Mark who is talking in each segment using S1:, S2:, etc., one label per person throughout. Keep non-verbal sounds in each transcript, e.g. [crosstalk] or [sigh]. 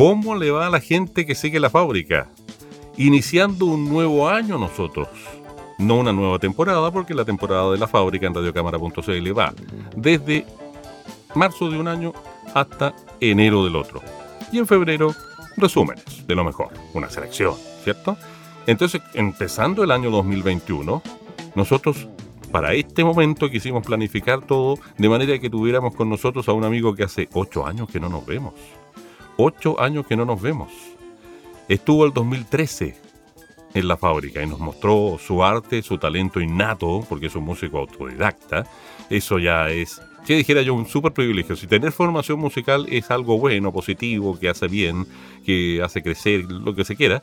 S1: ¿Cómo le va a la gente que sigue la fábrica? Iniciando un nuevo año nosotros. No una nueva temporada, porque la temporada de la fábrica en radiocámara.cl va desde marzo de un año hasta enero del otro. Y en febrero, resúmenes de lo mejor, una selección, ¿cierto? Entonces, empezando el año 2021, nosotros para este momento quisimos planificar todo de manera que tuviéramos con nosotros a un amigo que hace ocho años que no nos vemos. Ocho años que no nos vemos. Estuvo el 2013 en la fábrica y nos mostró su arte, su talento innato, porque es un músico autodidacta. Eso ya es, que dijera yo, un súper privilegio. Si tener formación musical es algo bueno, positivo, que hace bien, que hace crecer, lo que se quiera,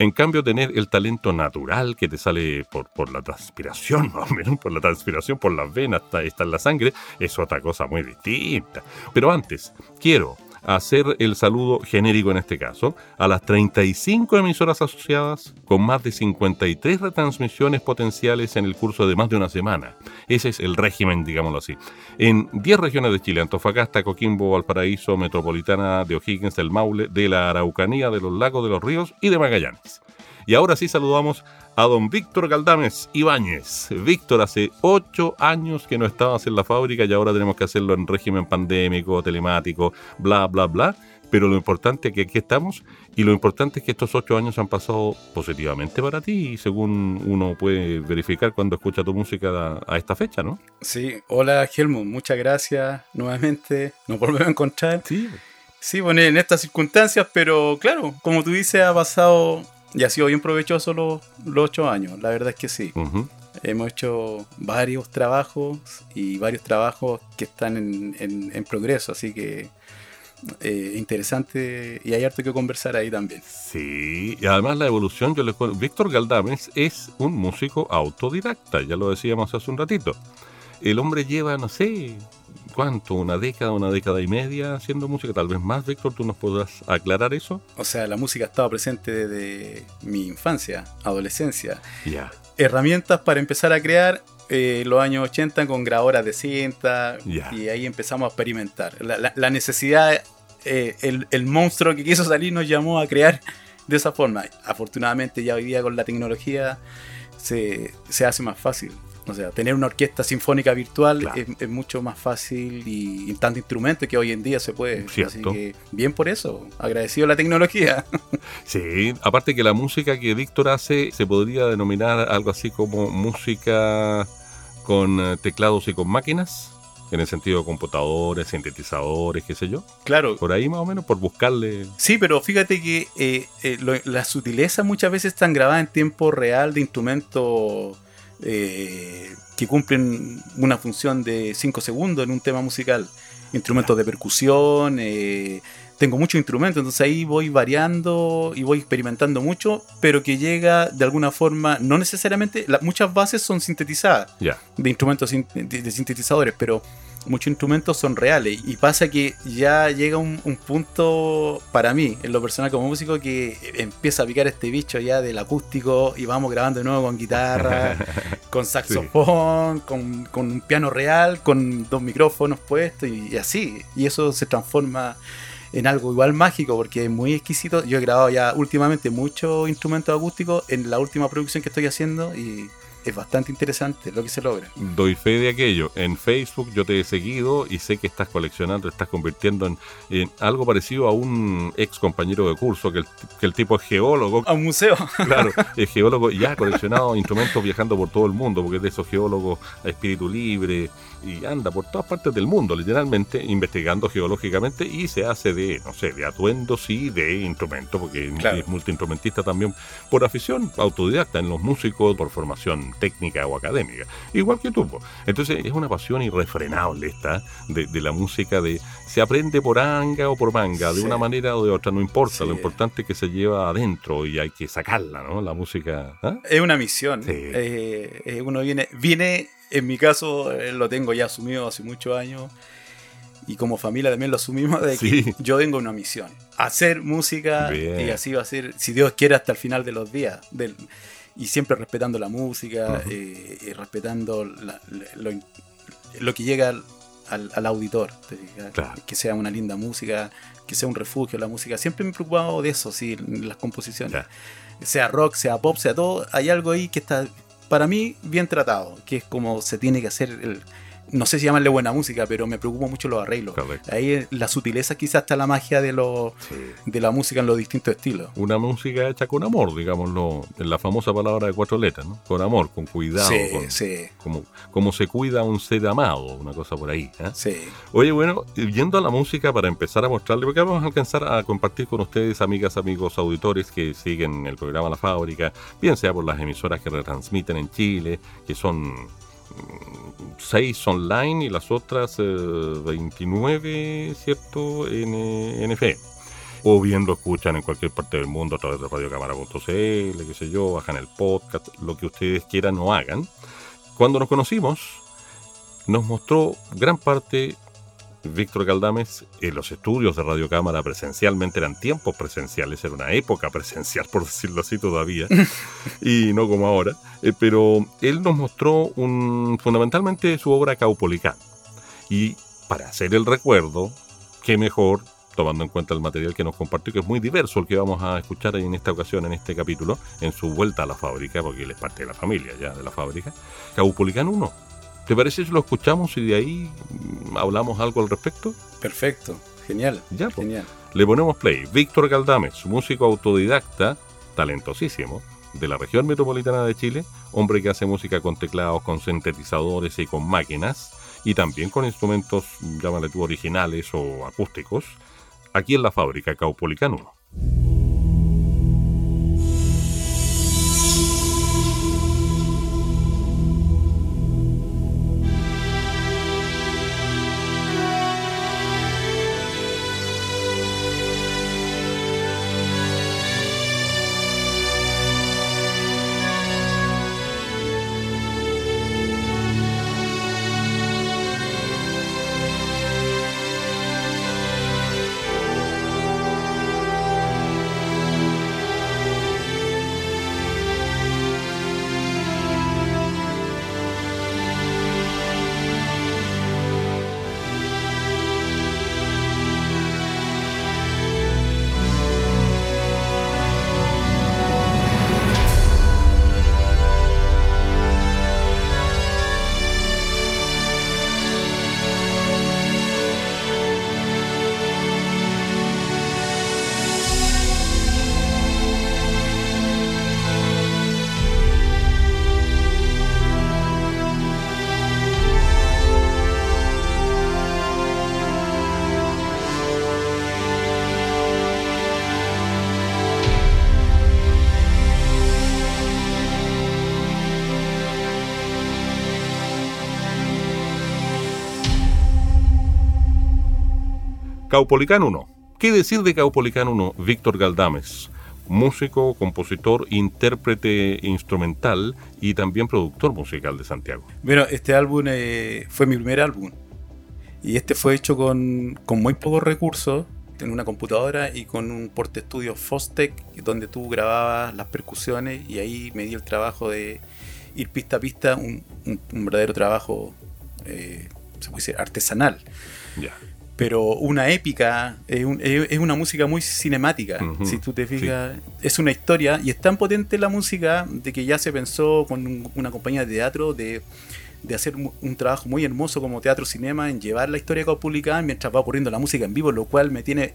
S1: en cambio, tener el talento natural que te sale por, la transpiración, [laughs] más o menos, por la transpiración, por las venas, está, está en la sangre, es otra cosa muy distinta. Pero antes, quiero hacer el saludo genérico en este caso a las 35 emisoras asociadas con más de 53 retransmisiones potenciales en el curso de más de una semana. Ese es el régimen, digámoslo así. En 10 regiones de Chile, Antofagasta, Coquimbo, Valparaíso, Metropolitana de O'Higgins, del Maule, de la Araucanía, de los Lagos, de los Ríos y de Magallanes. Y ahora sí saludamos a don Víctor Galdames Ibáñez. Víctor, hace ocho años que no estabas en la fábrica y ahora tenemos que hacerlo en régimen pandémico, telemático, bla, bla, bla. Pero lo importante es que aquí estamos y lo importante es que estos ocho años han pasado positivamente para ti, según uno puede verificar cuando escucha tu música a, esta fecha, ¿no?
S2: Sí, hola Helmut, muchas gracias nuevamente. Nos volvemos a encontrar.
S1: Sí.
S2: Sí, bueno, en estas circunstancias, pero claro, como tú dices, ha pasado y ha sido bien provechoso los, ocho años, la verdad es que sí. Hemos hecho varios trabajos y varios trabajos que están en, progreso, así que eh, interesante y hay harto que conversar ahí también.
S1: Sí, y además la evolución, yo les Víctor Galdames es un músico autodidacta, ya lo decíamos hace un ratito. El hombre lleva, no sé, ¿cuánto? ¿Una década, una década y media haciendo música? Tal vez más, Víctor, ¿tú nos podrás aclarar eso?
S2: O sea, la música ha estado presente desde mi infancia, adolescencia.
S1: Ya.
S2: Herramientas para empezar a crear eh, los años 80 con grabadoras de cinta y ahí empezamos a experimentar. La, necesidad, eh, el, monstruo que quiso salir nos llamó a crear de esa forma. Afortunadamente ya hoy día con la tecnología se, se hace más fácil. O sea, tener una orquesta sinfónica virtual es, mucho más fácil y, tanto instrumento que hoy en día se puede. Así que bien por eso, agradecido a la tecnología. [laughs]
S1: Sí, aparte que la música que Víctor hace se podría denominar algo así como música con eh, teclados y con máquinas en el sentido de computadores, sintetizadores, qué sé yo.
S2: Claro.
S1: Por ahí más o menos, por buscarle.
S2: Sí, pero fíjate que eh, eh, las sutilezas muchas veces están grabadas en tiempo real de instrumentos eh, que cumplen una función de 5 segundos en un tema musical. Instrumentos de percusión, eh, tengo muchos instrumentos, entonces ahí voy variando y voy experimentando mucho, pero que llega de alguna forma, no necesariamente, muchas bases son sintetizadas de instrumentos de sintetizadores, pero muchos instrumentos son reales y pasa que ya llega un, punto para mí, en lo personal como músico, que empieza a picar este bicho ya del acústico y vamos grabando de nuevo con guitarra, [laughs] con saxofón, con, un piano real, con dos micrófonos puestos y, así. Y eso se transforma en algo igual mágico porque es muy exquisito. Yo he grabado ya últimamente muchos instrumentos acústicos en la última producción que estoy haciendo y es bastante interesante lo que se logra.
S1: Doy fe de aquello. En Facebook yo te he seguido y sé que estás coleccionando, estás convirtiendo en, algo parecido a un ex compañero de curso, que el, tipo es geólogo.
S2: A un museo. [laughs]
S1: Claro, es geólogo y ha coleccionado instrumentos viajando por todo el mundo, porque es de esos geólogos a espíritu libre, y anda por todas partes del mundo, literalmente, investigando geológicamente y se hace de, no sé, de atuendos y de instrumentos, porque
S2: Claro.
S1: es multiinstrumentista también por afición autodidacta en los músicos, por formación técnica o académica, igual que tú. Entonces es una pasión irrefrenable esta de, de la música, de se aprende por anga o por manga, de una manera o de otra, no importa,
S2: Sí.
S1: lo importante es que se lleva adentro y hay que sacarla, ¿no? La música... ¿ah?
S2: Es una misión.
S1: Sí.
S2: Eh, eh, uno viene, viene, en mi caso, eh, lo tengo ya asumido hace muchos años. Y como familia también lo asumimos de
S1: Sí.
S2: que yo vengo a una misión. Hacer música
S1: Bien.
S2: y así va a ser, si Dios quiere, hasta el final de los días. Del- y siempre respetando la música,
S1: Ujú.
S2: eh, y respetando la- lo, lo que llega al, al- al auditor.
S1: Claro.
S2: Que sea una linda música, que sea un refugio la música. Siempre me he preocupado de eso, sí, las composiciones
S1: Ya.
S2: sea rock, sea pop, sea todo, hay algo ahí que está, para mí, bien tratado, que es como se tiene que hacer, el, no sé si llamarle buena música, pero me preocupa mucho los arreglos.
S1: Correcto.
S2: Ahí la sutileza quizás está la magia de, lo,
S1: Sí.
S2: de la música en los distintos estilos.
S1: Una música hecha con amor, digámoslo, en la famosa palabra de cuatro letras, ¿no? Con amor, con cuidado,
S2: sí,
S1: con-
S2: sí,
S1: como, como se cuida un ser amado, una cosa por ahí. ¿eh?
S2: sí.
S1: Oye, bueno, yendo a la música para empezar a mostrarle, porque vamos a alcanzar a compartir con ustedes, amigas, amigos, auditores que siguen el programa La Fábrica, bien sea por las emisoras que retransmiten en Chile, que son mm, seis online y las otras eh, 29, ¿cierto?, en, en FM. O bien lo escuchan en cualquier parte del mundo a través de radiocámara.cl, qué sé yo, bajan el podcast, lo que ustedes quieran o hagan. Cuando nos conocimos, nos mostró gran parte Víctor Galdames en los estudios de Radio Cámara presencialmente, eran tiempos presenciales, era una época presencial, [laughs] por decirlo así todavía, y no como ahora, eh, pero él nos mostró un, fundamentalmente su obra Caupolicán. Y para hacer el recuerdo, qué mejor, tomando en cuenta el material que nos compartió, que es muy diverso el que vamos a escuchar en esta ocasión, en este capítulo, en su vuelta a la fábrica, porque él es parte de la familia ya de la fábrica, Caupolicán 1. ¿Te parece si lo escuchamos y de ahí mm, hablamos algo al respecto?
S2: Perfecto, genial,
S1: Ya, pues.
S2: genial.
S1: Le ponemos play. Víctor Galdames, músico autodidacta, talentosísimo, de la región metropolitana de Chile, hombre que hace música con teclados, con sintetizadores y con máquinas, y también con instrumentos, llámale tú, originales o acústicos, aquí en la fábrica Caupolicán 1. Caupolicán 1. ¿Qué decir de Caupolicán 1? Víctor Galdames, músico, compositor, intérprete instrumental y también productor musical de Santiago.
S2: Bueno, este álbum eh, fue mi primer álbum. Y este fue hecho con, con muy pocos recursos, en una computadora y con un porte estudio Fostec, donde tú grababas las percusiones y ahí me di el trabajo de ir pista a pista, un, un- un verdadero trabajo, eh, se puede decir, artesanal.
S1: Ya.
S2: Pero una épica, es, un- es- es una música muy cinemática.
S1: Ujú,
S2: Si tú te fijas, es una historia y es tan potente la música de que ya se pensó con un- una compañía de teatro de, de hacer un, un trabajo muy hermoso como teatro cinema en llevar la historia publicada mientras va ocurriendo la música en vivo, lo cual me tiene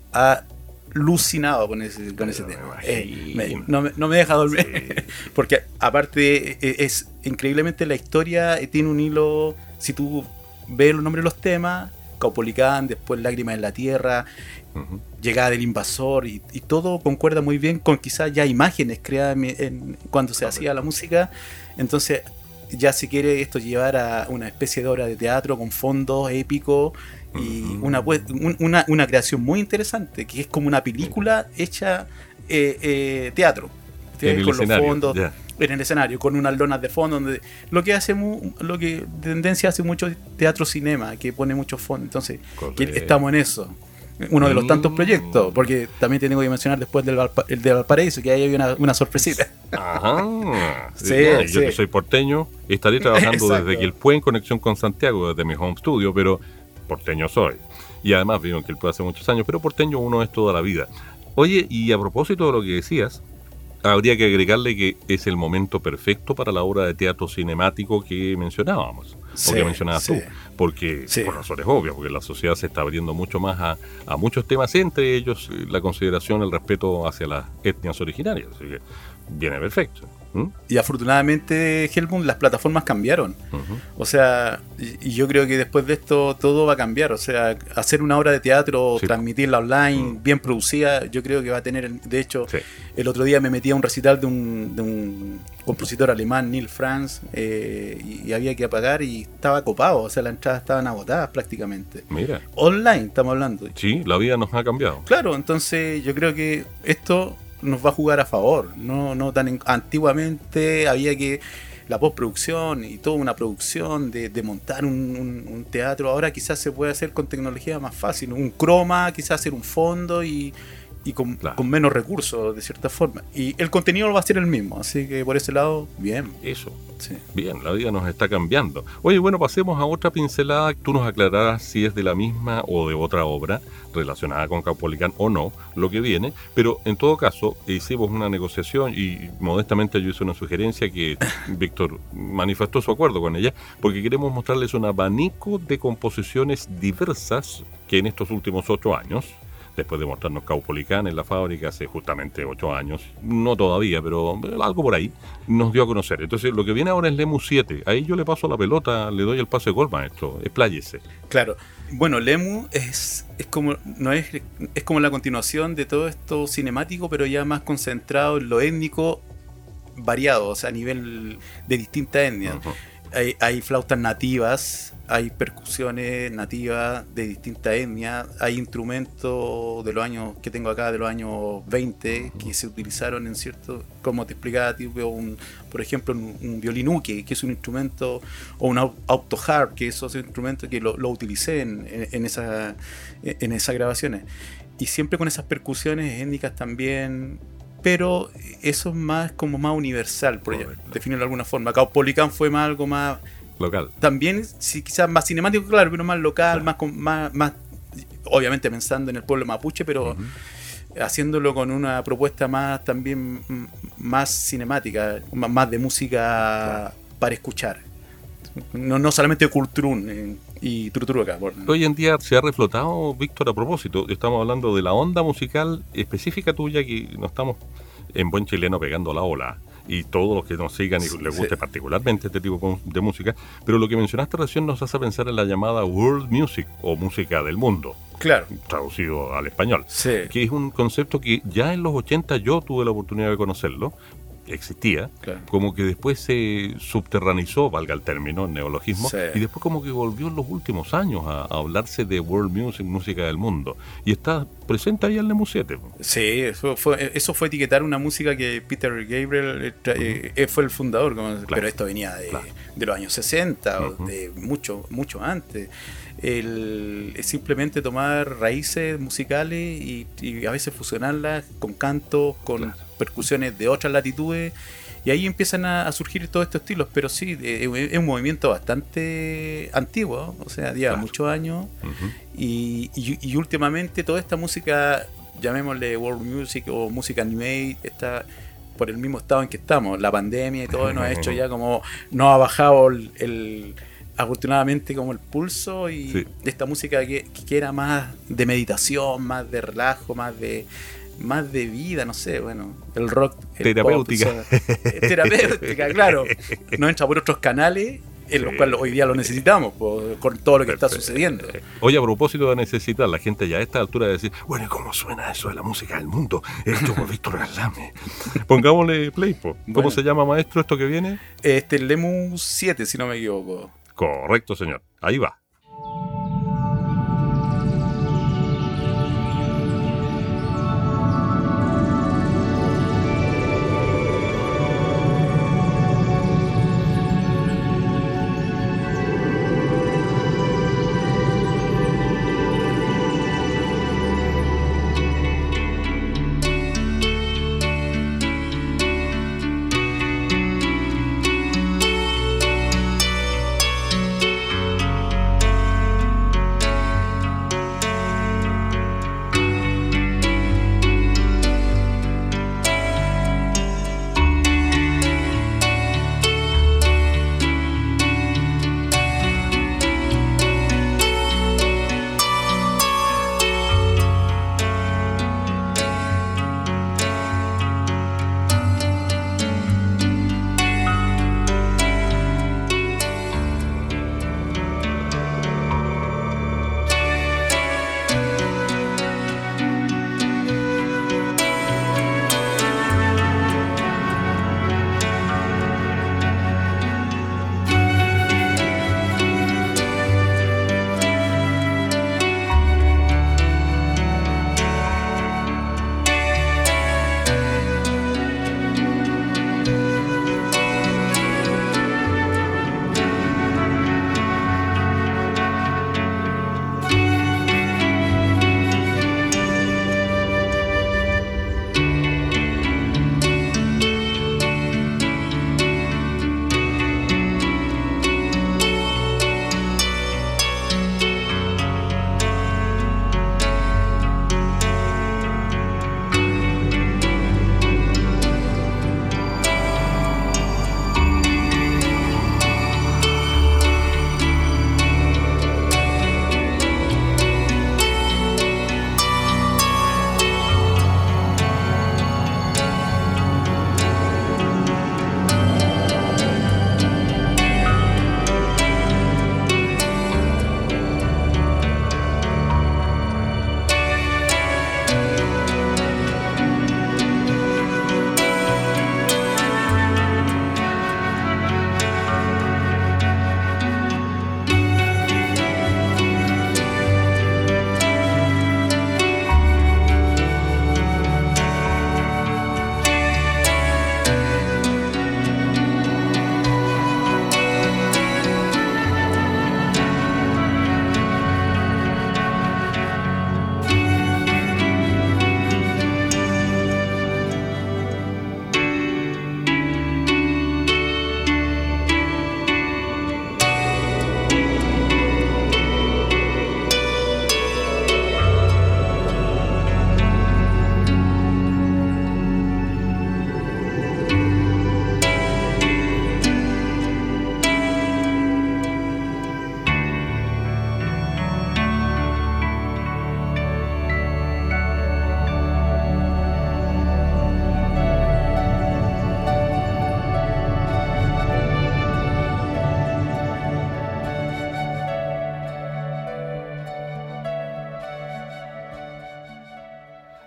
S2: alucinado con ese, con ese tema. Eh, me- no, me, no me deja dormir. [laughs] Porque aparte eh, es increíblemente la historia eh, tiene un hilo, si tú ve los nombres de los temas, Caupolicán, después Lágrimas en la Tierra, llegada del invasor y, y todo concuerda muy bien con quizás ya imágenes creadas en- en- cuando se hacía la música. Entonces ya se quiere esto llevar a una especie de obra de teatro con fondos épicos y una, una creación muy interesante, que es como una película hecha eh, eh, teatro.
S1: En el
S2: con los fondos en el escenario, con unas lonas de fondo, donde lo que hace mu- lo que de tendencia hace mucho teatro cinema, que pone muchos fondos. Entonces, que estamos en eso. Uno de los tantos
S1: Mm.
S2: proyectos, porque también tengo que mencionar después del, Valpa- el de Valparaíso, que ahí había una, una sorpresita.
S1: Ajá. [laughs]
S2: Sí,
S1: Bueno, yo
S2: sí.
S1: que soy porteño, estaré trabajando desde Quilpué en conexión con Santiago, desde mi home studio, pero porteño soy. Y además vivo en Quilpué hace muchos años, pero porteño uno es toda la vida. Oye, y a propósito de lo que decías, habría que agregarle que es el momento perfecto para la obra de teatro cinemático que mencionábamos, o que mencionabas
S2: sí.
S1: tú, porque
S2: Sí.
S1: por razones obvias, porque la sociedad se está abriendo mucho más a, a muchos temas, entre ellos eh, la consideración, el respeto hacia las etnias originarias, así que viene perfecto. ¿Mm?
S2: Y afortunadamente, Helmut, las plataformas cambiaron. O sea, y y yo creo que después de esto todo va a cambiar. O sea, hacer una obra de teatro,
S1: Sí.
S2: transmitirla online,
S1: Mm.
S2: bien producida, yo creo que va a tener. De hecho,
S1: Sí.
S2: el otro día me metí a un recital de un, de un compositor alemán, Neil Franz, eh, y, y había que pagar y estaba copado. O sea, las entradas estaban agotadas prácticamente.
S1: Mira,
S2: Online, estamos hablando.
S1: sí, la vida nos ha cambiado.
S2: Claro, entonces yo creo que esto nos va a jugar a favor. No, no tan en- antiguamente había que la postproducción y toda una producción de, montar un, un- un teatro. Ahora quizás se puede hacer con tecnología más fácil. Un croma, quizás hacer un fondo y, y con,
S1: Claro.
S2: con menos recursos de cierta forma. Y el contenido va a ser el mismo. Así que por ese lado, bien.
S1: Eso.
S2: Sí.
S1: Bien, la vida nos está cambiando. Oye, bueno, pasemos a otra pincelada. Tú nos aclararás si es de la misma o de otra obra relacionada con Caupolicán o no, lo que viene. Pero en todo caso, hicimos una negociación y modestamente yo hice una sugerencia que [laughs] Víctor manifestó su acuerdo con ella, porque queremos mostrarles un abanico de composiciones diversas que en estos últimos ocho años después de mostrarnos Caupolicán en la fábrica hace justamente ocho años, no todavía, pero algo por ahí, nos dio a conocer. Entonces, lo que viene ahora es Lemus 7. Ahí yo le paso la pelota, le doy el pase de gol, maestro. Expláyese.
S2: Claro. Bueno, Lemu es, es como no es, es como la continuación de todo esto cinemático, pero ya más concentrado en lo étnico variado, o sea, a nivel de distintas etnias. Hay, hay flautas nativas, hay percusiones nativas de distintas etnias, hay instrumentos de los años que tengo acá, de los años 20, que se utilizaron en cierto, como te explicaba, tipo un, por ejemplo, un, un violín uke, que es un instrumento, o un au- autoharp, que es otro instrumento que lo, lo utilicé en esa, en esas grabaciones. Y siempre con esas percusiones étnicas también, pero eso es más como más universal, por ejemplo,
S1: Correcto.
S2: definirlo de alguna forma. Caupolicán fue más algo más
S1: Local.
S2: también sí, quizás más cinemático, claro, pero más local,
S1: Claro.
S2: más, más, más, obviamente pensando en el pueblo mapuche, pero haciéndolo con una propuesta más también mm, más cinemática, más, de música para escuchar. No, no solamente cultrún eh, y truturuca. por-
S1: Hoy en día se ha reflotado, Víctor, a propósito, estamos hablando de la onda musical específica tuya que no estamos en buen chileno pegando la ola. Y todos los que nos sigan y
S2: Sí,
S1: les guste
S2: sí.
S1: particularmente este tipo de música. Pero lo que mencionaste recién nos hace pensar en la llamada world music o música del mundo,
S2: Claro.
S1: traducido al español.
S2: Sí.
S1: Que es un concepto que ya en los 80 yo tuve la oportunidad de conocerlo, existía,
S2: Claro.
S1: como que después se subterranizó, valga el término, el neologismo,
S2: Sí.
S1: y después como que volvió en los últimos años a, a hablarse de world music, música del mundo. Y está presente ahí en 7.
S2: Sí, eso fue, eso fue etiquetar una música que Peter Gabriel eh, eh, eh, fue el fundador, como- pero esto venía de,
S1: Claro.
S2: de los años 60, o
S1: Ujú.
S2: de mucho, mucho antes. El, simplemente tomar raíces musicales y, y a veces fusionarlas con cantos, con
S1: Claro.
S2: percusiones de otras latitudes. Y ahí empiezan a, a surgir todos estos estilos, pero sí, eh, es un movimiento bastante antiguo, o sea, lleva
S1: Claro.
S2: muchos años. Y, y- y últimamente toda esta música, llamémosle world music o música anime, está por el mismo estado en que estamos. La pandemia y todo nos ha hecho ya como, nos ha bajado el, el- afortunadamente como el pulso y
S1: Sí.
S2: esta música que, que era más de meditación, más de relajo, más de más de vida, no sé, bueno, el rock el
S1: Terapéutica.
S2: pop, o sea, es terapéutica, [laughs] claro. No entra por otros canales en los cuales hoy día lo necesitamos, con todo lo que está sucediendo.
S1: Oye, a propósito de necesitar, la gente ya a esta altura de decir, bueno, ¿y cómo suena eso de la música del mundo? Hecho por Víctor Galame. [laughs] Pongámosle play, ¿cómo se llama, maestro, esto que viene?
S2: Este, el Lemus 7, si no me equivoco.
S1: Correcto, señor. Ahí va.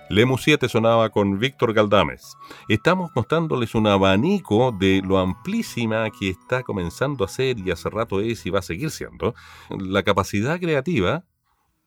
S1: Lemus 7 sonaba con Víctor Galdames. Estamos mostrándoles un abanico de lo amplísima que está comenzando a ser y hace rato es y va a seguir siendo la capacidad creativa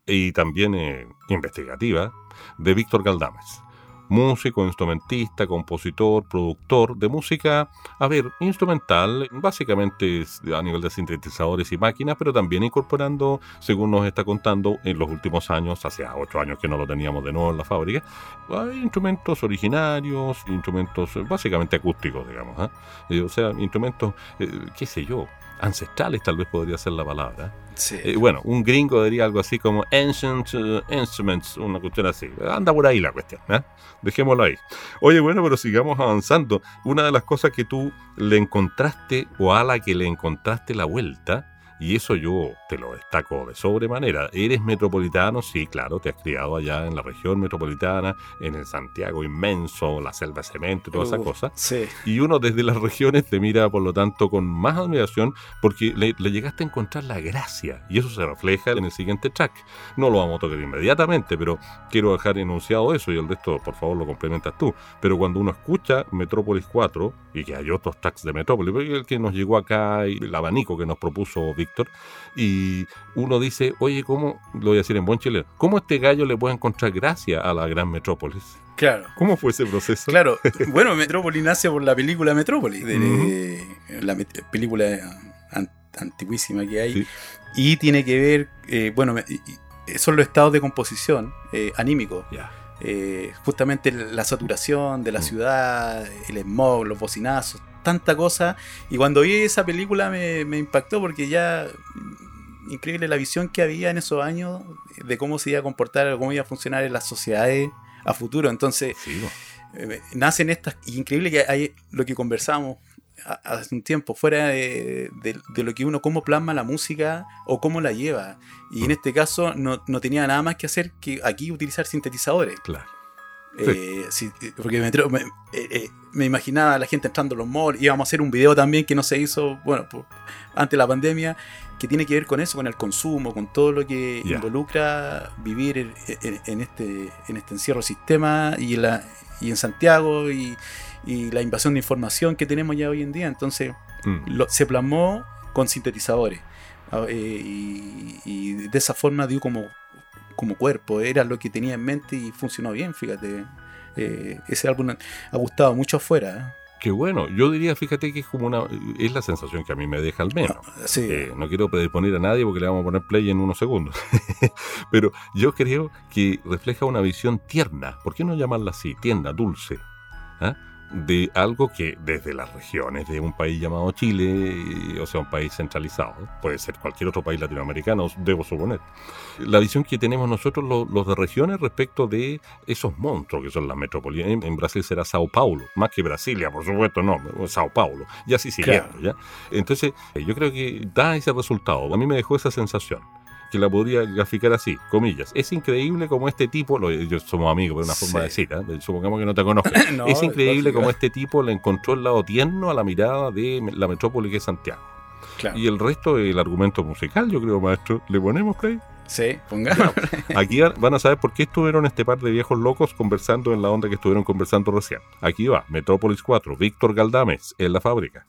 S1: y también eh, investigativa de Víctor Galdames músico, instrumentista, compositor, productor de música, a ver, instrumental, básicamente a nivel de sintetizadores y máquinas, pero también incorporando, según nos está contando, en los últimos años, hace ocho años que no lo teníamos de nuevo en la fábrica, hay instrumentos originarios, instrumentos básicamente acústicos, digamos, ¿ah? eh, o sea, instrumentos, eh, qué sé yo, ancestrales tal vez podría ser la palabra. Eh, bueno, un gringo diría algo así como Ancient uh, Instruments, una cuestión así. Anda por ahí la cuestión, ¿eh? Dejémoslo ahí. Oye, bueno, pero sigamos avanzando. Una de las cosas que tú le encontraste o a la que le encontraste la vuelta Y eso yo te lo destaco de sobremanera. Eres metropolitano, sí, claro, te has criado allá en la región metropolitana, en el Santiago inmenso, la selva de cemento y todas esas cosas.
S2: Sí.
S1: Y uno desde las regiones te mira, por lo tanto, con más admiración porque le, le llegaste a encontrar la gracia. Y eso se refleja en el siguiente track. No lo vamos a tocar inmediatamente, pero quiero dejar enunciado eso y el resto, por favor, lo complementas tú. Pero cuando uno escucha Metrópolis 4 y que hay otros tracks de Metrópolis, el que nos llegó acá y el abanico que nos propuso Víctor, y uno dice, oye, ¿cómo, lo voy a decir en buen chileno, cómo este gallo le puede encontrar gracia a la gran Metrópolis?
S2: Claro.
S1: ¿Cómo fue ese proceso?
S2: Claro, bueno, Metrópolis nace por la película Metrópolis, de, de- la met- película an- antiguísima que hay,
S1: Sí.
S2: y tiene que ver, eh, bueno, son los estados de composición eh, anímicos.
S1: Ya.
S2: Eh, justamente la saturación de la
S1: Mm.
S2: ciudad, el smog, los bocinazos, tanta cosa. Y cuando vi esa película me, me impactó porque ya mm, increíble la visión que había en esos años de cómo se iba a comportar, cómo iba a funcionar en las sociedades a futuro. Entonces,
S1: Sí,
S2: eh, nacen estas. Y increíble que hay lo que conversamos hace un tiempo, fuera de, de- de lo que uno, cómo plasma la música o cómo la lleva. Y en este caso no, no tenía nada más que hacer que aquí utilizar sintetizadores.
S1: claro.
S2: Eh, sí, eh, porque me, eh, eh, me imaginaba a la gente entrando a los malls. Íbamos a hacer un video también que no se hizo, bueno, por- antes de la pandemia, que tiene que ver con eso, con el consumo, con todo lo que involucra vivir en, en- en este, en este encierro sistema y, la, y en Santiago y, y la invasión de información que tenemos ya hoy en día. Entonces,
S1: Mm.
S2: lo- se plasmó con sintetizadores. Ah, eh, y, y de esa forma dio como, como cuerpo, era lo que tenía en mente y funcionó bien, fíjate. Eh, ese álbum ha gustado mucho afuera.
S1: Qué bueno. Yo diría, fíjate que es como una. Es la sensación que a mí me deja al menos.
S2: ¿eh? Sí,
S1: Eh, no quiero predisponer a nadie porque le vamos a poner play en unos segundos. [laughs] Pero yo creo que refleja una visión tierna. ¿Por qué no llamarla así? Tierna, dulce. ¿ah? De algo que desde las regiones de un país llamado Chile, o sea, un país centralizado, puede ser cualquier otro país latinoamericano, debo suponer. La visión que tenemos nosotros, lo- los de regiones, respecto de esos monstruos que son las metrópolis. En, en Brasil será Sao Paulo, más que Brasilia, por supuesto, no, Sao Paulo. Y así siguiendo,
S2: Claro.
S1: ¿ya? Entonces, eh, yo creo que da ese resultado. A mí me dejó esa sensación. Que la podría graficar así, comillas. Es increíble como este tipo, lo, yo somos amigos, pero una forma de decir, ¿eh? supongamos que no te conozco. [coughs]
S2: No,
S1: es increíble como este tipo le encontró el lado tierno a la mirada de la metrópoli que es Santiago.
S2: claro.
S1: Y el resto del argumento musical, yo creo, maestro, ¿le ponemos play?
S2: Sí, pongamos.
S1: Aquí van a saber por qué estuvieron este par de viejos locos conversando en la onda que estuvieron conversando recién. Aquí va, Metrópolis 4, Víctor Galdames, en la fábrica.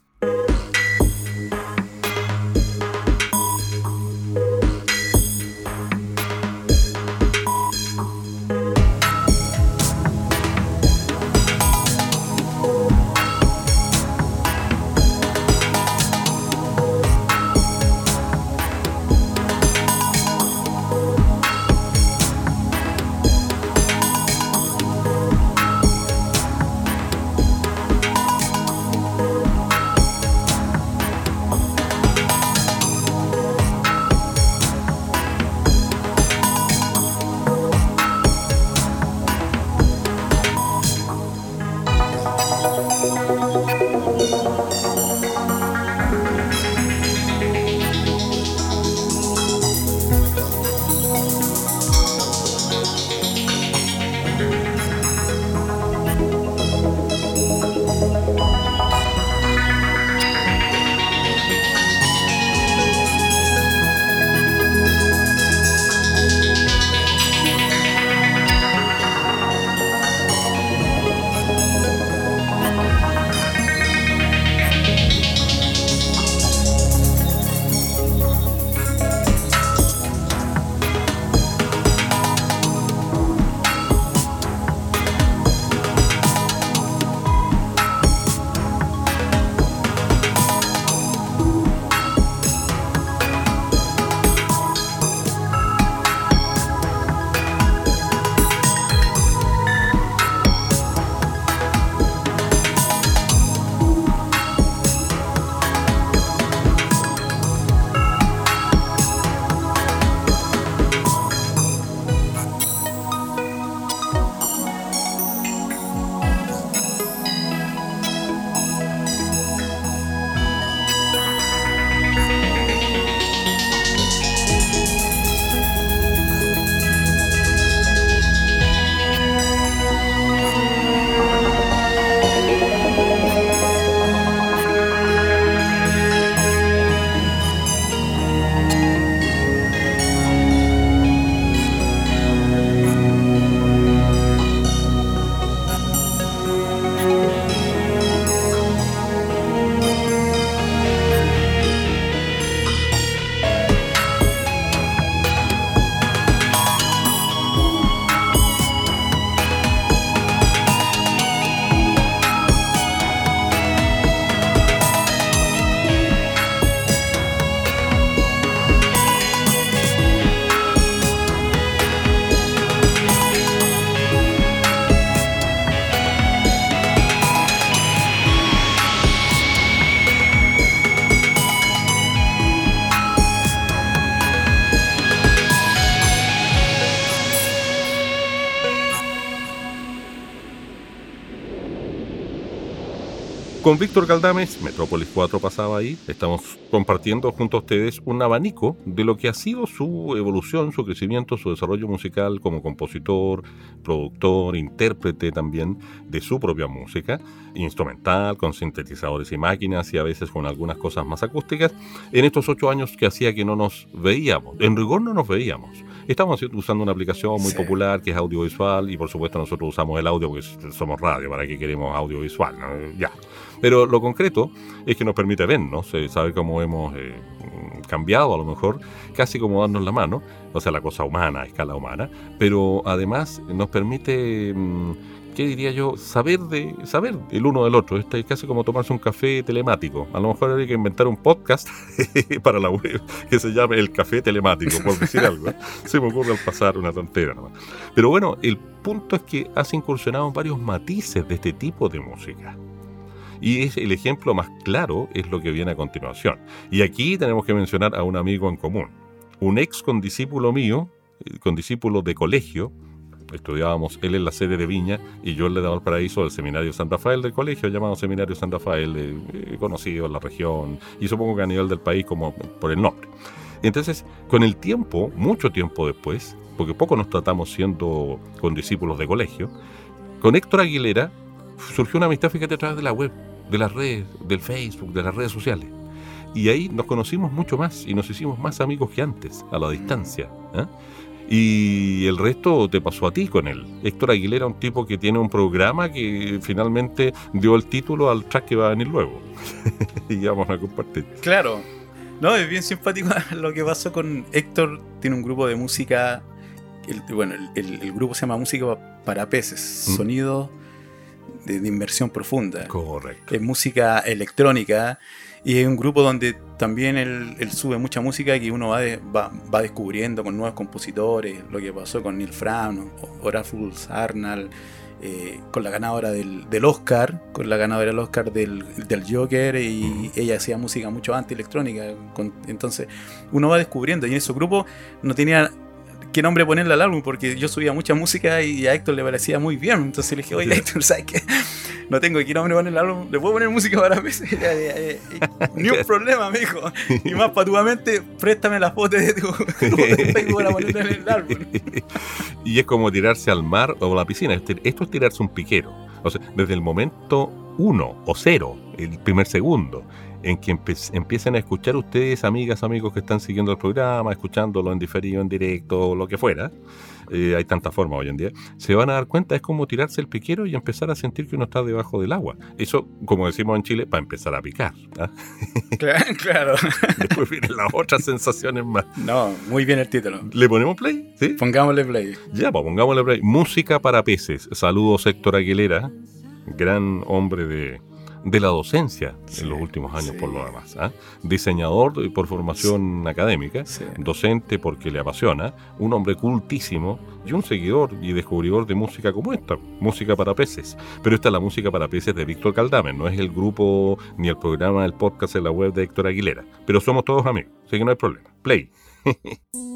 S1: Con Víctor Galdames, Metrópolis 4 pasaba ahí, estamos compartiendo junto a ustedes un abanico de lo que ha sido su evolución, su crecimiento, su desarrollo musical como compositor, productor, intérprete también de su propia música, instrumental, con sintetizadores y máquinas y a veces con algunas cosas más acústicas, en estos ocho años que hacía que no nos veíamos. En rigor no nos veíamos. Estamos usando una aplicación muy popular que es audiovisual y por supuesto nosotros usamos el audio porque somos radio, ¿para qué queremos audiovisual? Ya. Pero lo concreto es que nos permite vernos, eh, saber cómo hemos eh, cambiado a lo mejor, casi como darnos la mano, o sea, la cosa humana, a escala humana, pero además nos permite... Mm, ¿qué diría yo? Saber de saber el uno del otro. Esto es casi como tomarse un café telemático. A lo mejor habría que inventar un podcast [laughs] para la web que se llame El Café Telemático, por decir algo. ¿eh? Se me ocurre al pasar una tontera nomás. Pero bueno, el punto es que has incursionado en varios matices de este tipo de música. Y es el ejemplo más claro es lo que viene a continuación. Y aquí tenemos que mencionar a un amigo en común. Un ex condiscípulo mío, eh, condiscípulo de colegio, estudiábamos él en la sede de Viña y yo en le daba paraíso del seminario San Rafael del colegio llamado Seminario San Rafael, eh, conocido en la región y supongo que a nivel del país como por el nombre. Entonces, con el tiempo, mucho tiempo después, porque poco nos tratamos siendo con discípulos de colegio, con Héctor Aguilera surgió una amistad, fíjate, a través de la web, de las redes, del Facebook, de las redes sociales. Y ahí nos conocimos mucho más y nos hicimos más amigos que antes, a la distancia. ¿eh? Y el resto te pasó a ti con él. Héctor Aguilera, un tipo que tiene un programa que finalmente dio el título al track que va a venir luego. [laughs] y vamos a compartir.
S2: Claro. No, es bien simpático [laughs] lo que pasó con Héctor. Tiene un grupo de música. bueno, el, grupo se llama Música para Peces. Mm. Sonido de, inversión profunda.
S1: Correcto.
S2: Es música electrónica. Y es un grupo donde también él, sube mucha música que uno va, va, descubriendo con nuevos compositores, lo que pasó con Neil Fram, Orafus Arnald, eh, con la ganadora del, Oscar, con la ganadora del Oscar del, Joker, y ella hacía música mucho antes electrónica. entonces uno va descubriendo, y en ese grupo no tenía qué nombre ponerle al álbum, porque yo subía mucha música y a Héctor le parecía muy bien. Entonces le dije, oye, Héctor, ¿sabes qué? No tengo qué nombre ponerle al álbum, ¿le puedo poner música para mí? [laughs] Ni un [laughs] problema, me dijo. Y más patuamente, préstame las fotos de tu, [laughs] Facebook para ponerle en el álbum.
S1: Y es como tirarse al mar o a la piscina. Esto es tirarse un piquero. O sea, desde el momento uno o cero, el primer segundo, en que empiecen a escuchar ustedes, amigas, amigos que están siguiendo el programa, escuchándolo en diferido, en directo, lo que fuera, eh, hay tantas formas hoy en día, se van a dar cuenta, es como tirarse el piquero y empezar a sentir que uno está debajo del agua. Eso, como decimos en Chile, para empezar a picar. ¿ah? [laughs]
S2: Claro. [laughs]
S1: Después vienen las otras sensaciones más.
S2: No, muy bien el título.
S1: ¿Le ponemos play? ¿Sí?
S2: Pongámosle play.
S1: Ya, pues pongámosle play. Música para peces. Saludos, Héctor Aguilera, gran hombre de de la docencia en los últimos años por lo demás. ¿ah? Diseñador por formación académica, docente porque le apasiona, un hombre cultísimo y un seguidor y descubridor de música como esta, música para peces. Pero esta es la música para peces de Víctor Caldamen, no es el grupo ni el programa, el podcast en la web de Héctor Aguilera. Pero somos todos amigos, así que no hay problema. Play. [laughs]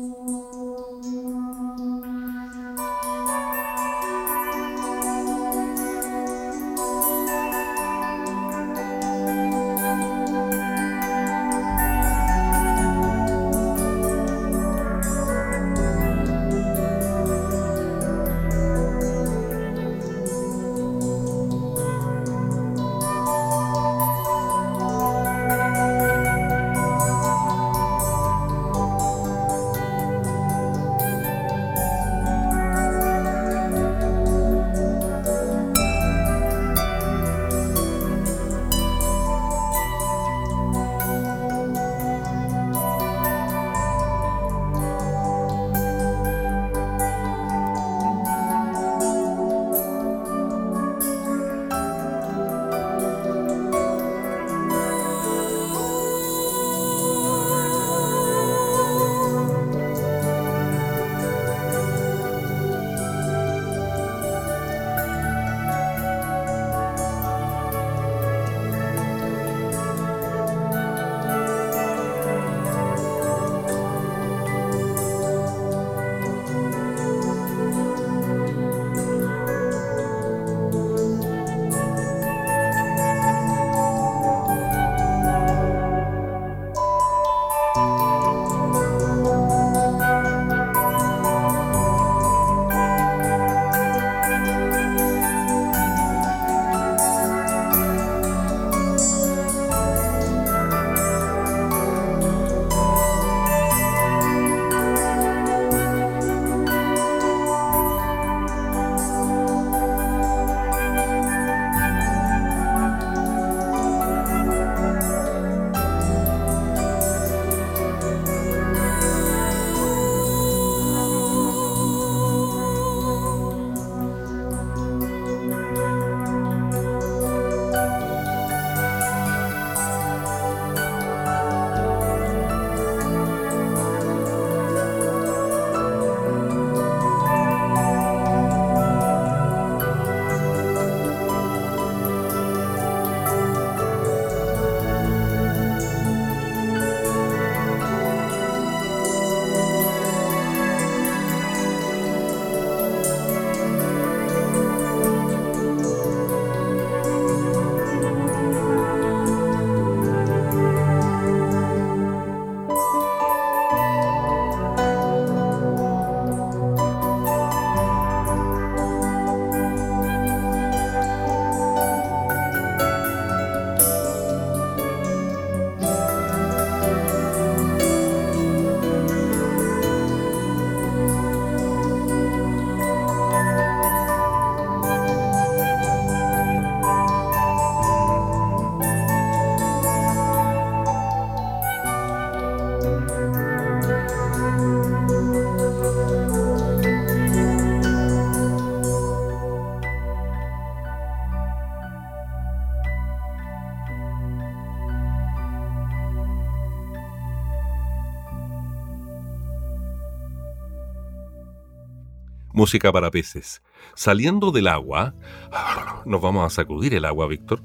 S1: música para peces. Saliendo del agua, [laughs] nos vamos a sacudir el agua, Víctor,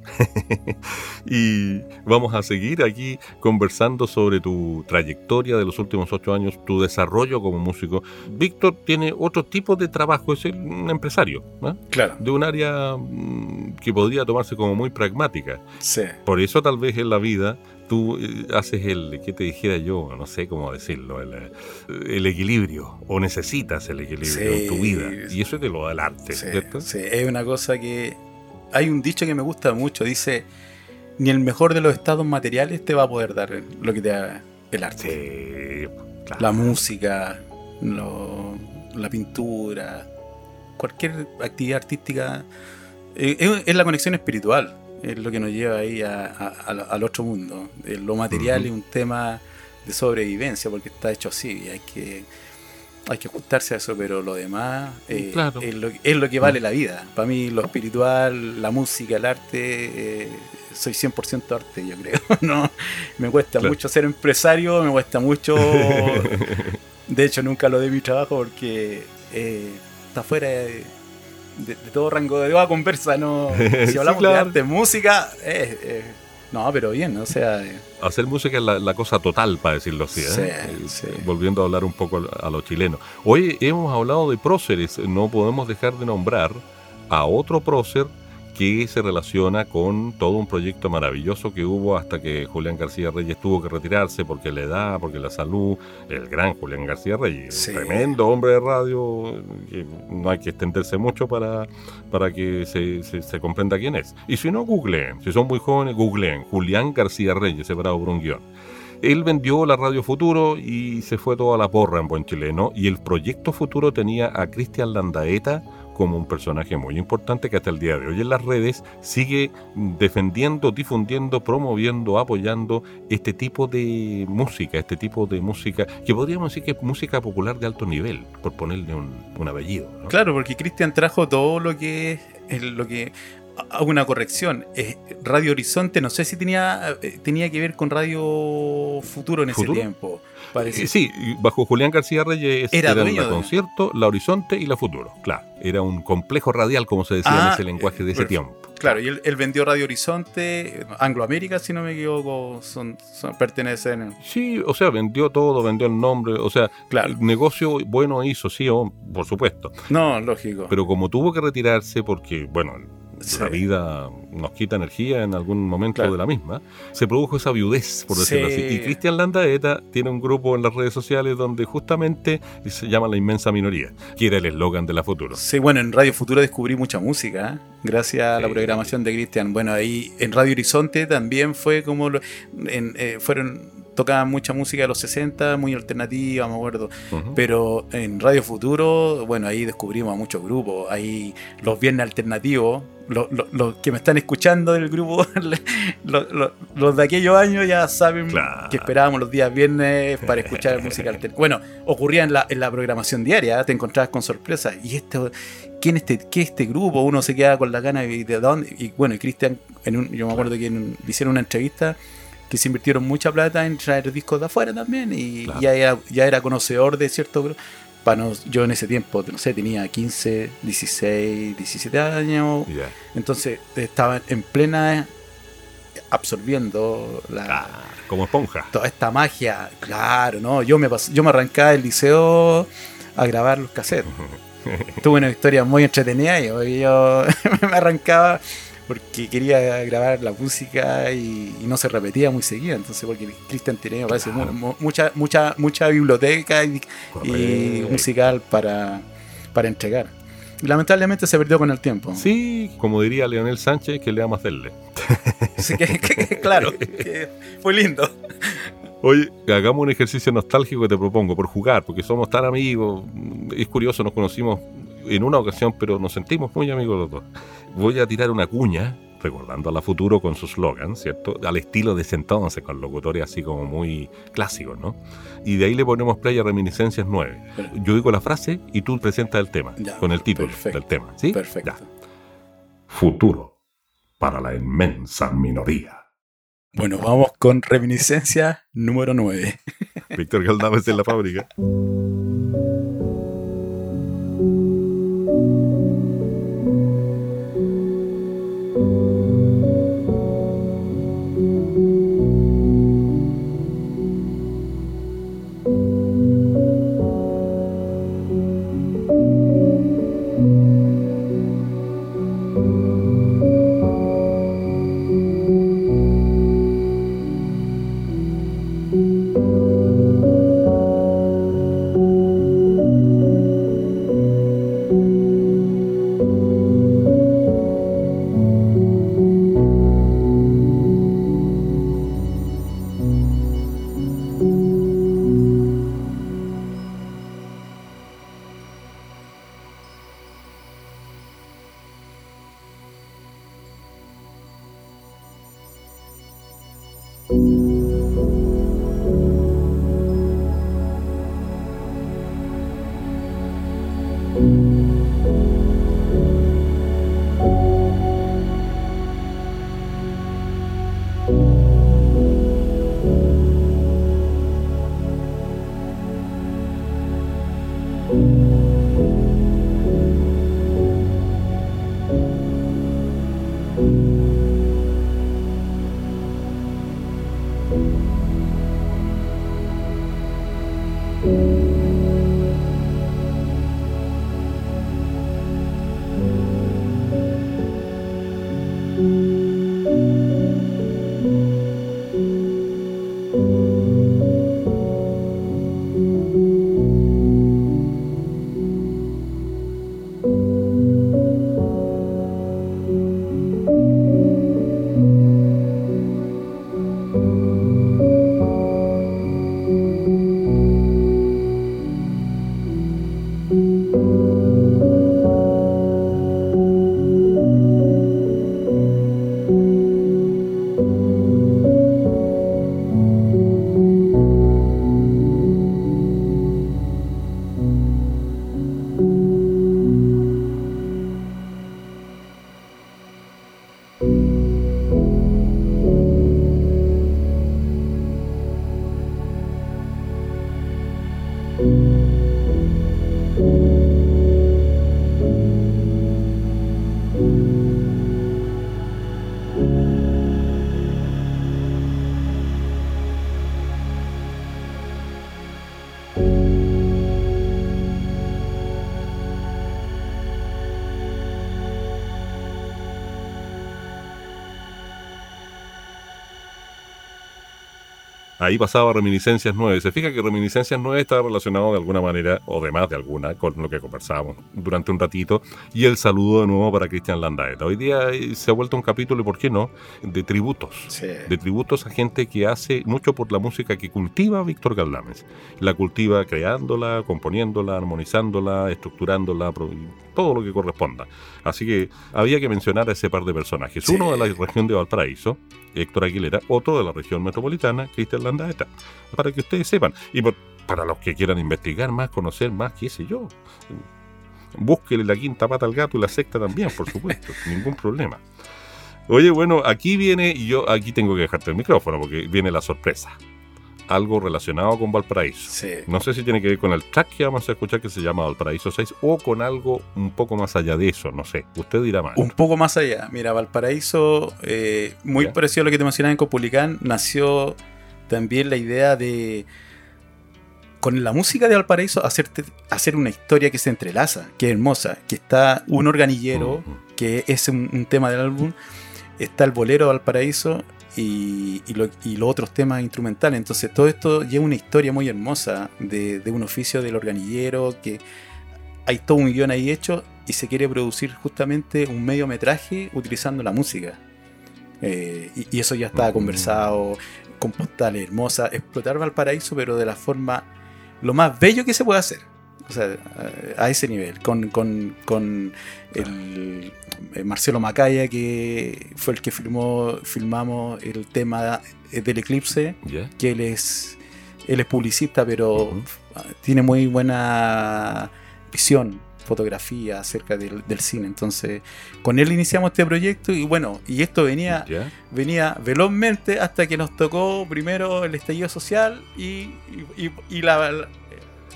S1: [laughs] y vamos a seguir aquí conversando sobre tu trayectoria de los últimos ocho años, tu desarrollo como músico. Víctor tiene otro tipo de trabajo, es un empresario,
S2: Claro.
S1: De un área mm, que podría tomarse como muy pragmática.
S2: Sí.
S1: Por eso tal vez en la vida tú eh, haces el, ¿qué te dijera yo? No sé cómo decirlo, el, eh, el equilibrio, o necesitas el equilibrio en tu vida. Y eso es de lo del arte,
S2: sí,
S1: ¿cierto?
S2: Sí, es una cosa que... Hay un dicho que me gusta mucho, dice, ni el mejor de los estados materiales te va a poder dar lo que te da el arte.
S1: Sí, claro.
S2: La música, lo- la pintura, cualquier actividad artística, eh, es, es la conexión espiritual, es lo que nos lleva ahí a- a- al- al otro mundo. Eh, Lo material es un tema de sobrevivencia porque está hecho así y hay que, hay que ajustarse a eso, pero lo demás eh,
S1: Claro.
S2: es, lo, es lo que vale la vida. Para mí lo espiritual, la música, el arte, eh, soy 100% arte, yo creo. [laughs] no, me cuesta
S1: Claro.
S2: mucho ser empresario, me cuesta mucho [laughs] de hecho, nunca lo de mi trabajo porque eh, está fuera de, de- de todo rango de conversa. No, [laughs] si
S1: Sí,
S2: hablamos
S1: claro.
S2: de arte, música, eh, eh, no, pero bien, o sea, eh,
S1: Hacer música es la, la cosa total, para decirlo así. ¿eh?
S2: Sí,
S1: Eh,
S2: sí.
S1: Volviendo a hablar un poco a lo chileno. Hoy hemos hablado de próceres, no podemos dejar de nombrar a otro prócer que se relaciona con todo un proyecto maravilloso que hubo hasta que Julián García Reyes tuvo que retirarse porque la edad, porque la salud, el gran Julián García Reyes,
S2: Sí.
S1: tremendo hombre de radio, que no hay que extenderse mucho para, para que se, se- se comprenda quién es. Y si no, googleen, si son muy jóvenes, googleen Julián García Reyes, separado por un guion. Él vendió la Radio Futuro y se fue toda la porra en buen chileno. Y el proyecto Futuro tenía a Cristian Landaeta como un personaje muy importante que hasta el día de hoy en las redes sigue defendiendo, difundiendo, promoviendo, apoyando este tipo de música, este tipo de música que podríamos decir que es música popular de alto nivel, por ponerle un, un apellido. ¿no?
S2: claro, porque Cristian trajo todo lo que es lo que hago una corrección. eh, Radio Horizonte, no sé si tenía eh, tenía que ver con Radio Futuro en
S1: ¿Futuro?
S2: ese tiempo. Parece.
S1: Eh, Sí, bajo Julián García Reyes
S2: Era
S1: eran la
S2: de-
S1: Concierto, la Horizonte y la Futuro. Claro, era un complejo radial, como se decía en
S2: Ah,
S1: ese lenguaje de ese
S2: perfecto.
S1: tiempo.
S2: Claro, y él, él vendió Radio Horizonte, Angloamérica, si no me equivoco, son, son- pertenecen.
S1: Sí, o sea, vendió todo, vendió el nombre, o sea,
S2: Claro.
S1: el negocio bueno hizo, sí, por supuesto.
S2: No, lógico.
S1: Pero como tuvo que retirarse porque, bueno,
S2: Sí.
S1: la vida nos quita energía en algún momento
S2: Claro.
S1: de la misma, se produjo esa viudez, por decirlo
S2: Sí.
S1: así. Y Cristian Landaeta tiene un grupo en las redes sociales donde justamente se llama La Inmensa Minoría, que era el eslogan de la Futuro.
S2: Sí, bueno, en Radio Futuro descubrí mucha música, ¿eh? gracias a la
S1: Sí.
S2: programación de Cristian. Bueno, ahí en Radio Horizonte también fue como. lo- en, eh, fueron. Tocaban mucha música de los 60, muy alternativa, me acuerdo. Pero en Radio Futuro, bueno, ahí descubrimos a muchos grupos. Ahí los viernes alternativos, los, los que me están escuchando del grupo, [laughs] los, los- de aquellos años ya saben
S1: Claro.
S2: que esperábamos los días viernes [laughs] para escuchar música alternativa. Bueno, ocurría en la, en la programación diaria, ¿eh? te encontrabas con sorpresas. ¿Y esto, quién este, qué es este grupo? Uno se queda con la gana de, de dónde. Y bueno, y Cristian, en un- yo me acuerdo que en hicieron una entrevista que se invirtieron mucha plata en traer discos de afuera también y
S1: Claro.
S2: ya, era, ya era conocedor de cierto grupo. Para no- yo en ese tiempo, no sé, tenía 15, 16, 17 años, entonces estaba en plena absorbiendo la,
S1: Ah, como esponja.
S2: toda esta magia. Claro, no, yo me pas- yo me arrancaba del liceo a grabar los cassettes. [laughs] Tuve una historia muy entretenida y yo, yo [laughs] me arrancaba porque quería grabar la música y, y no se repetía muy seguida. Entonces, porque Cristian tenía, parece, mu- mu- mucha, mucha, mucha biblioteca y, musical para, para entregar. Y lamentablemente se perdió con el tiempo.
S1: Sí, como diría Leonel Sánchez, que le hacerle. [laughs]
S2: Que, que- que, claro, que fue lindo.
S1: Oye, hagamos un ejercicio nostálgico que te propongo por jugar, porque somos tan amigos. Es curioso, nos conocimos en una ocasión, pero nos sentimos muy amigos los dos. Voy a tirar una cuña, recordando a la futuro con su slogan, ¿cierto? Al estilo de ese entonces, con locutores así como muy clásicos, ¿no? Y de ahí le ponemos play a Reminiscencias 9. Yo digo la frase y tú presentas el tema,
S2: Ya,
S1: con el título
S2: perfecto,
S1: del tema, ¿sí?
S2: Perfecto.
S1: Ya. Futuro para la inmensa minoría.
S2: Bueno, vamos con reminiscencia número 9.
S1: Víctor Galdames en la fábrica. Ahí pasaba Reminiscencias 9. Se fija que Reminiscencias 9 está relacionado de alguna manera, o de más de alguna, con lo que conversábamos durante un ratito. Y el saludo de nuevo para Cristian Landaeta. Hoy día eh, se ha vuelto un capítulo, ¿por qué no?, de tributos. De tributos a gente que hace mucho por la música que cultiva Víctor Galdames. La cultiva creándola, componiéndola, armonizándola, estructurándola, todo lo que corresponda. Así que había que mencionar a ese par de personajes. Uno de la región de Valparaíso, Héctor Aguilera, otro de la región metropolitana, Cristian Landaeta, para que ustedes sepan. Y para los que quieran investigar más, conocer más, qué sé yo. Búsquele la quinta pata al gato y la sexta también, por supuesto, [laughs] ningún problema. Oye, bueno, aquí viene, y yo aquí tengo que dejarte el micrófono porque viene la sorpresa algo relacionado con Valparaíso. No sé si tiene que ver con el track que vamos a escuchar que se llama Valparaíso 6 o con algo un poco más allá de eso, no sé. Usted dirá más.
S2: Un poco más allá. Mira, Valparaíso, eh, muy parecido a lo que te mencionaba en Copulicán, nació también la idea de con la música de Valparaíso hacerte, hacer una historia que se entrelaza, que es hermosa, que está un organillero, que es un, tema del álbum, está el bolero de Valparaíso y, los otros temas instrumentales. Entonces todo esto lleva una historia muy hermosa de, un oficio del organillero, que hay todo un guion ahí hecho y se quiere producir justamente un mediometraje utilizando la música. Eh, y, eso ya está conversado, con postales hermosas, explotar Valparaíso, pero de la forma lo más bello que se puede hacer. O sea, a ese nivel, con, con el eh, Marcelo Macaya, que fue el que filmó, filmamos el tema del eclipse, que él es, él es publicista, pero tiene muy buena visión, fotografía acerca del, cine. Entonces, con él iniciamos este proyecto y bueno, y esto venía, venía velozmente hasta que nos tocó primero el estallido social y, y la,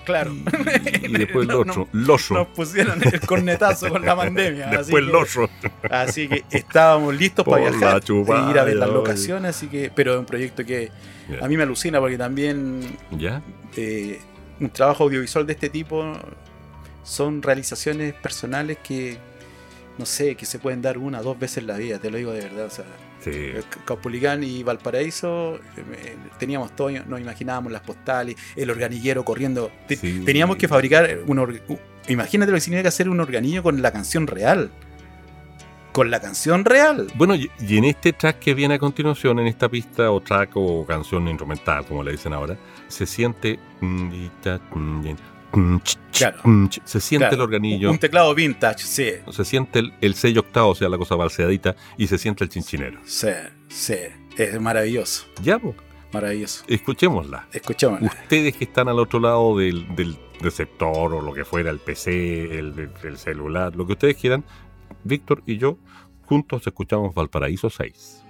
S2: Claro.
S1: Y, [laughs] después el otro, Nos
S2: pusieron el cornetazo con la pandemia. [laughs]
S1: Después el otro.
S2: Así que estábamos listos para viajar y ir a ver las locaciones. Así que, pero es un proyecto que a mí me alucina porque también
S1: ¿Ya?
S2: Eh, un trabajo audiovisual de este tipo son realizaciones personales que no sé, que se pueden dar una o dos veces en la vida, te lo digo de verdad. O sea, Caupolicán y Valparaíso, eh, teníamos todo, nos imaginábamos las postales, el organillero corriendo. Teníamos que fabricar un imagínate lo que significa hacer un organillo con la canción real. Con la canción real.
S1: Bueno, y en este track que viene a continuación, en esta pista o track o canción instrumental, como le dicen ahora, se siente se siente el organillo.
S2: Un teclado vintage, sí.
S1: Se siente el, sello octavo, o sea, la cosa balseadita, y se siente el chinchinero.
S2: Sí, sí. Es maravilloso.
S1: Ya, pues.
S2: Maravilloso.
S1: Escuchémosla.
S2: Escuchémosla.
S1: Ustedes que están al otro lado del, del receptor o lo que fuera, el PC, el, el celular, lo que ustedes quieran, Víctor y yo juntos escuchamos Valparaíso 6.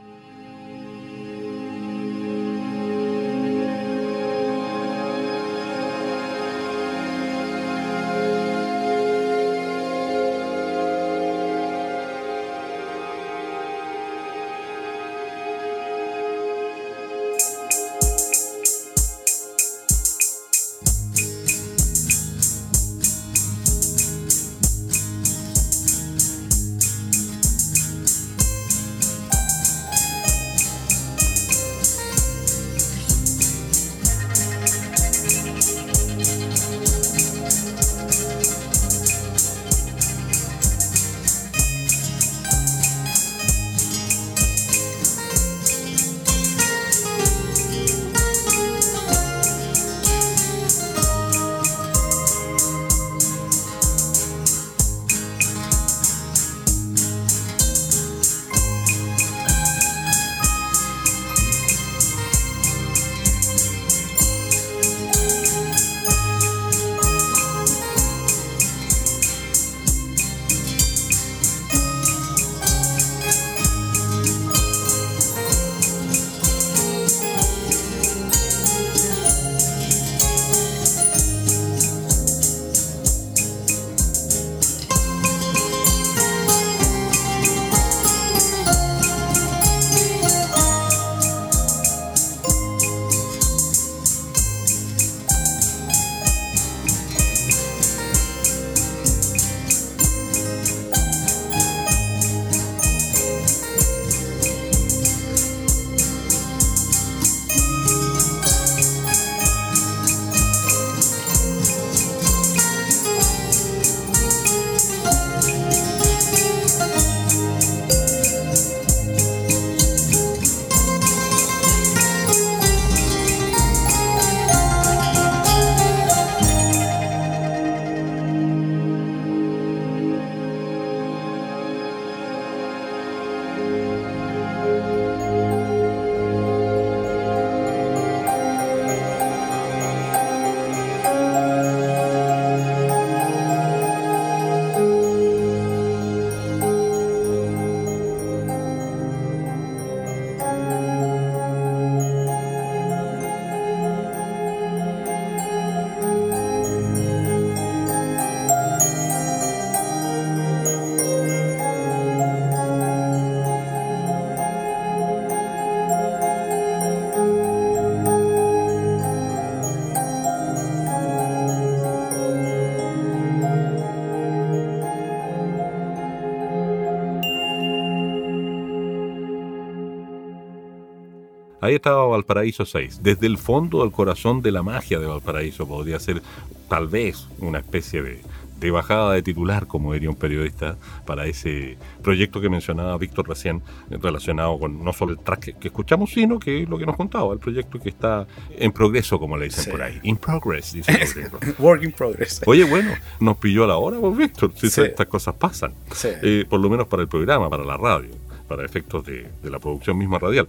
S1: Ahí estaba Valparaíso 6. Desde el fondo del corazón de la magia de Valparaíso podría ser tal vez una especie de, de bajada de titular, como diría un periodista, para ese proyecto que mencionaba Víctor recién, relacionado con no solo el track que, escuchamos, sino que lo que nos contaba, el proyecto que está en progreso, como le dicen por ahí. In progress, dice [laughs]
S2: Work in progress.
S1: Oye, bueno, nos pilló a la hora, pues, Víctor, si estas cosas pasan. Eh, por lo menos para el programa, para la radio, para efectos de, de la producción misma radial.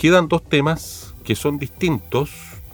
S1: Quedan dos temas que son distintos,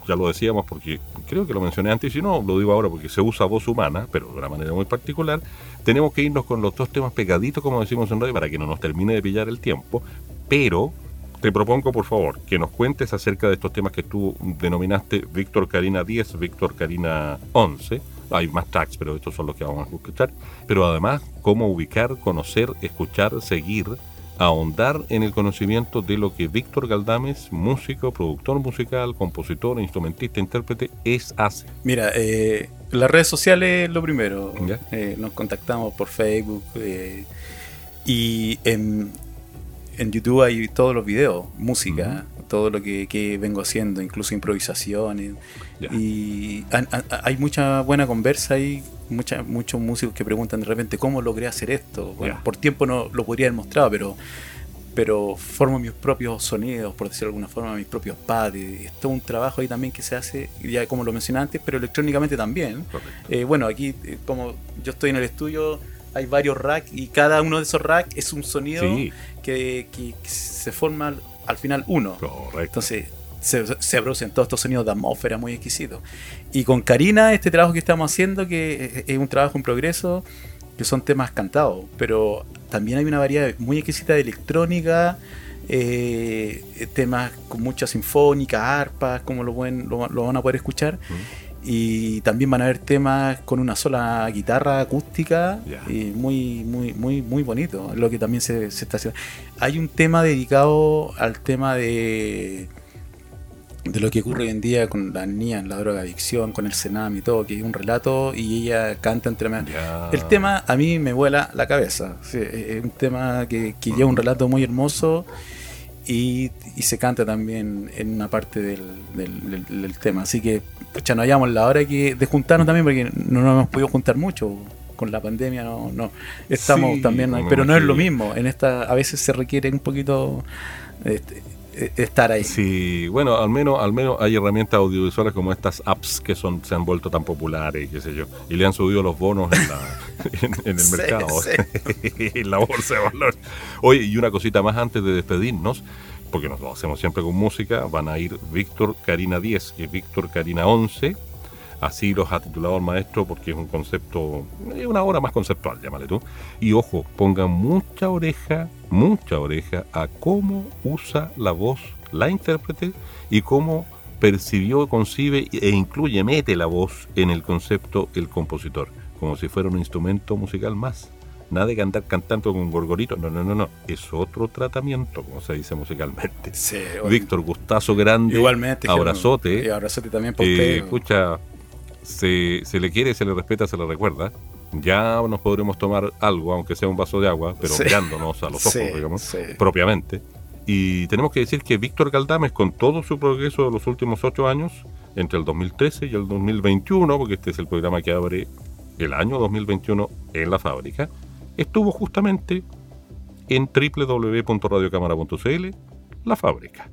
S1: ya lo decíamos porque creo que lo mencioné antes y no lo digo ahora porque se usa voz humana, pero de una manera muy particular. Tenemos que irnos con los dos temas pegaditos, como decimos en radio, para que no nos termine de pillar el tiempo, pero te propongo, por favor, que nos cuentes acerca de estos temas que tú denominaste Víctor Karina 10, Víctor Karina 11. Hay más tracks, pero estos son los que vamos a escuchar. Pero además, cómo ubicar, conocer, escuchar, seguir ahondar en el conocimiento de lo que Víctor Galdames, músico, productor musical, compositor, instrumentista, intérprete, es hace.
S2: Mira, eh, las redes sociales lo primero. Eh, nos contactamos por Facebook eh, y en, en, YouTube hay todos los videos, música, todo lo que, vengo haciendo, incluso improvisaciones. Y hay mucha buena conversa ahí mucha, muchos músicos que preguntan de repente cómo logré hacer esto. Bueno, por tiempo no lo podría haber mostrado, pero, pero formo mis propios sonidos, por decirlo de alguna forma, mis propios pads. Es todo un trabajo ahí también que se hace, ya como lo mencioné antes, pero electrónicamente también. Eh, bueno, aquí, eh, como yo estoy en el estudio, hay varios racks y cada uno de esos racks es un sonido que, que, se forma al final uno.
S1: Correcto.
S2: Entonces se, se producen todos estos sonidos de atmósfera muy exquisitos. Y con Karina, este trabajo que estamos haciendo, que es un trabajo en progreso, que son temas cantados, pero también hay una variedad muy exquisita de electrónica, eh, temas con mucha sinfónica, arpas, como lo, pueden, lo, lo van a poder escuchar.
S1: Mm.
S2: Y también van a haber temas con una sola guitarra acústica
S1: Ya.
S2: y muy, muy, muy, muy bonito. Lo que también se, se está haciendo. Hay un tema dedicado al tema de de lo que ocurre hoy en día con las niñas, la drogadicción, con el Senam y todo, que es un relato y ella canta entre medio.
S1: Ya.
S2: El tema a mí me vuela la cabeza. Sí, es un tema que, que lleva un relato muy hermoso y, y se canta también en una parte del, del- del- del tema. Así que ya no hayamos la hora que, de juntarnos también porque no nos hemos podido juntar mucho. Con la pandemia no, no estamos
S1: Sí,
S2: también, pero no es lo mismo. En esta a veces se requiere un poquito este, estar ahí.
S1: Sí, bueno, al menos, al menos hay herramientas audiovisuales como estas apps que son, se han vuelto tan populares y qué sé yo. Y le han subido los bonos en, la- [laughs] en- en el
S2: Sí,
S1: mercado,
S2: sí.
S1: en [laughs] la bolsa de valores. Oye, y una cosita más antes de despedirnos, porque nos lo hacemos siempre con música, van a ir Víctor Karina 10 y Víctor Karina 11. Así los ha titulado el maestro porque es un concepto, es una obra más conceptual, llámale tú. Y ojo, pongan mucha oreja, mucha oreja a cómo usa la voz la intérprete y cómo percibió, concibe e incluye, mete la voz en el concepto el compositor, como si fuera un instrumento musical más. Nada de cantar cantando con gorgorito, no, no, no, no, es otro tratamiento, como se dice musicalmente.
S2: Sí,
S1: Víctor, gustazo grande,
S2: Igualmente.
S1: abrazote.
S2: Y abrazote también por
S1: Eh,
S2: usted.
S1: escucha, se, se le quiere, se le respeta, se le recuerda. Ya nos podremos tomar algo, aunque sea un vaso de agua, pero
S2: Sí.
S1: mirándonos a los ojos,
S2: Sí,
S1: digamos,
S2: sí.
S1: propiamente. Y tenemos que decir que Víctor Galdames, con todo su progreso de los últimos ocho años, entre el 2013 y el 2021, porque este es el programa que abre el año 2021 en la fábrica, estuvo justamente en www.radiocámara.cl, la fábrica.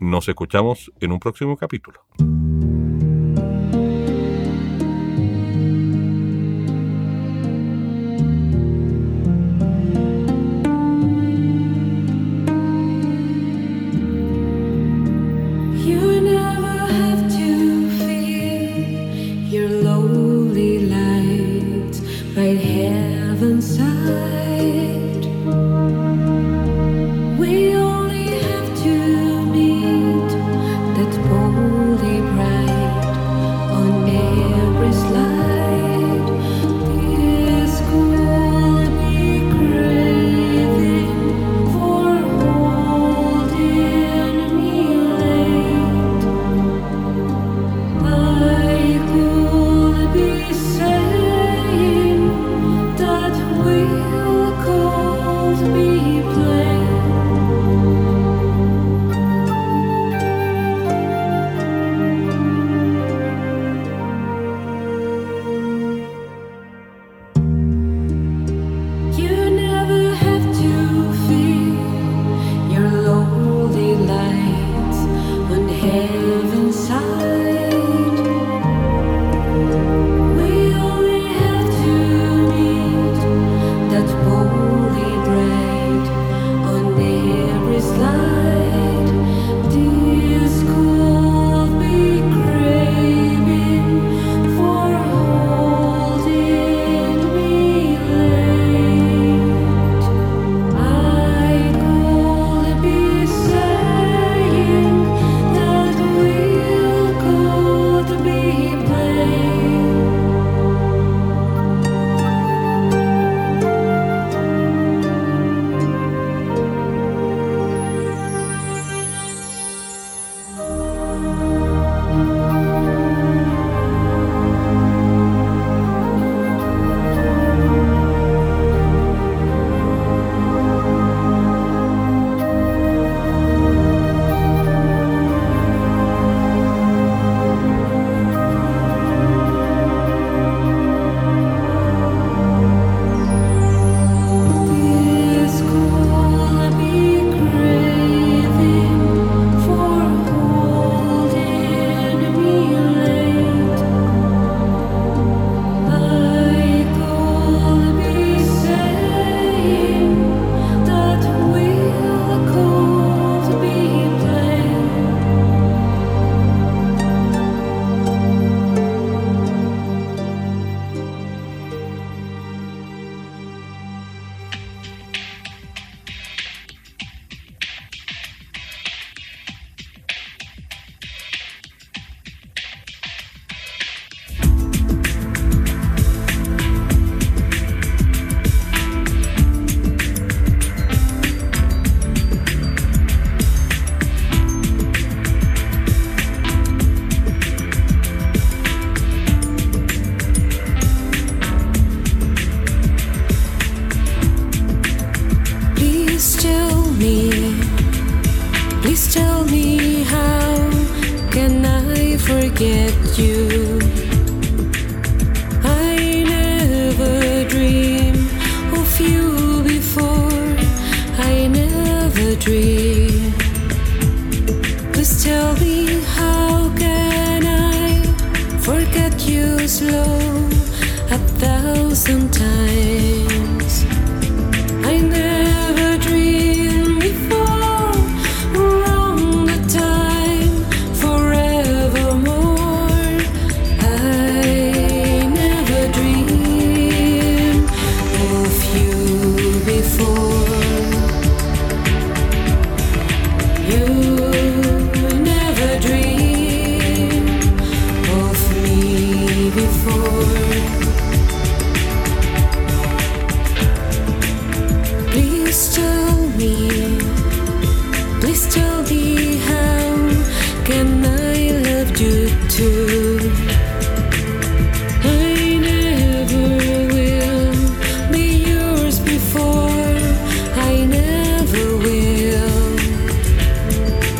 S1: Nos escuchamos en un próximo capítulo.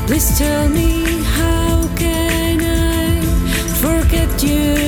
S3: Please tell me how can I forget you?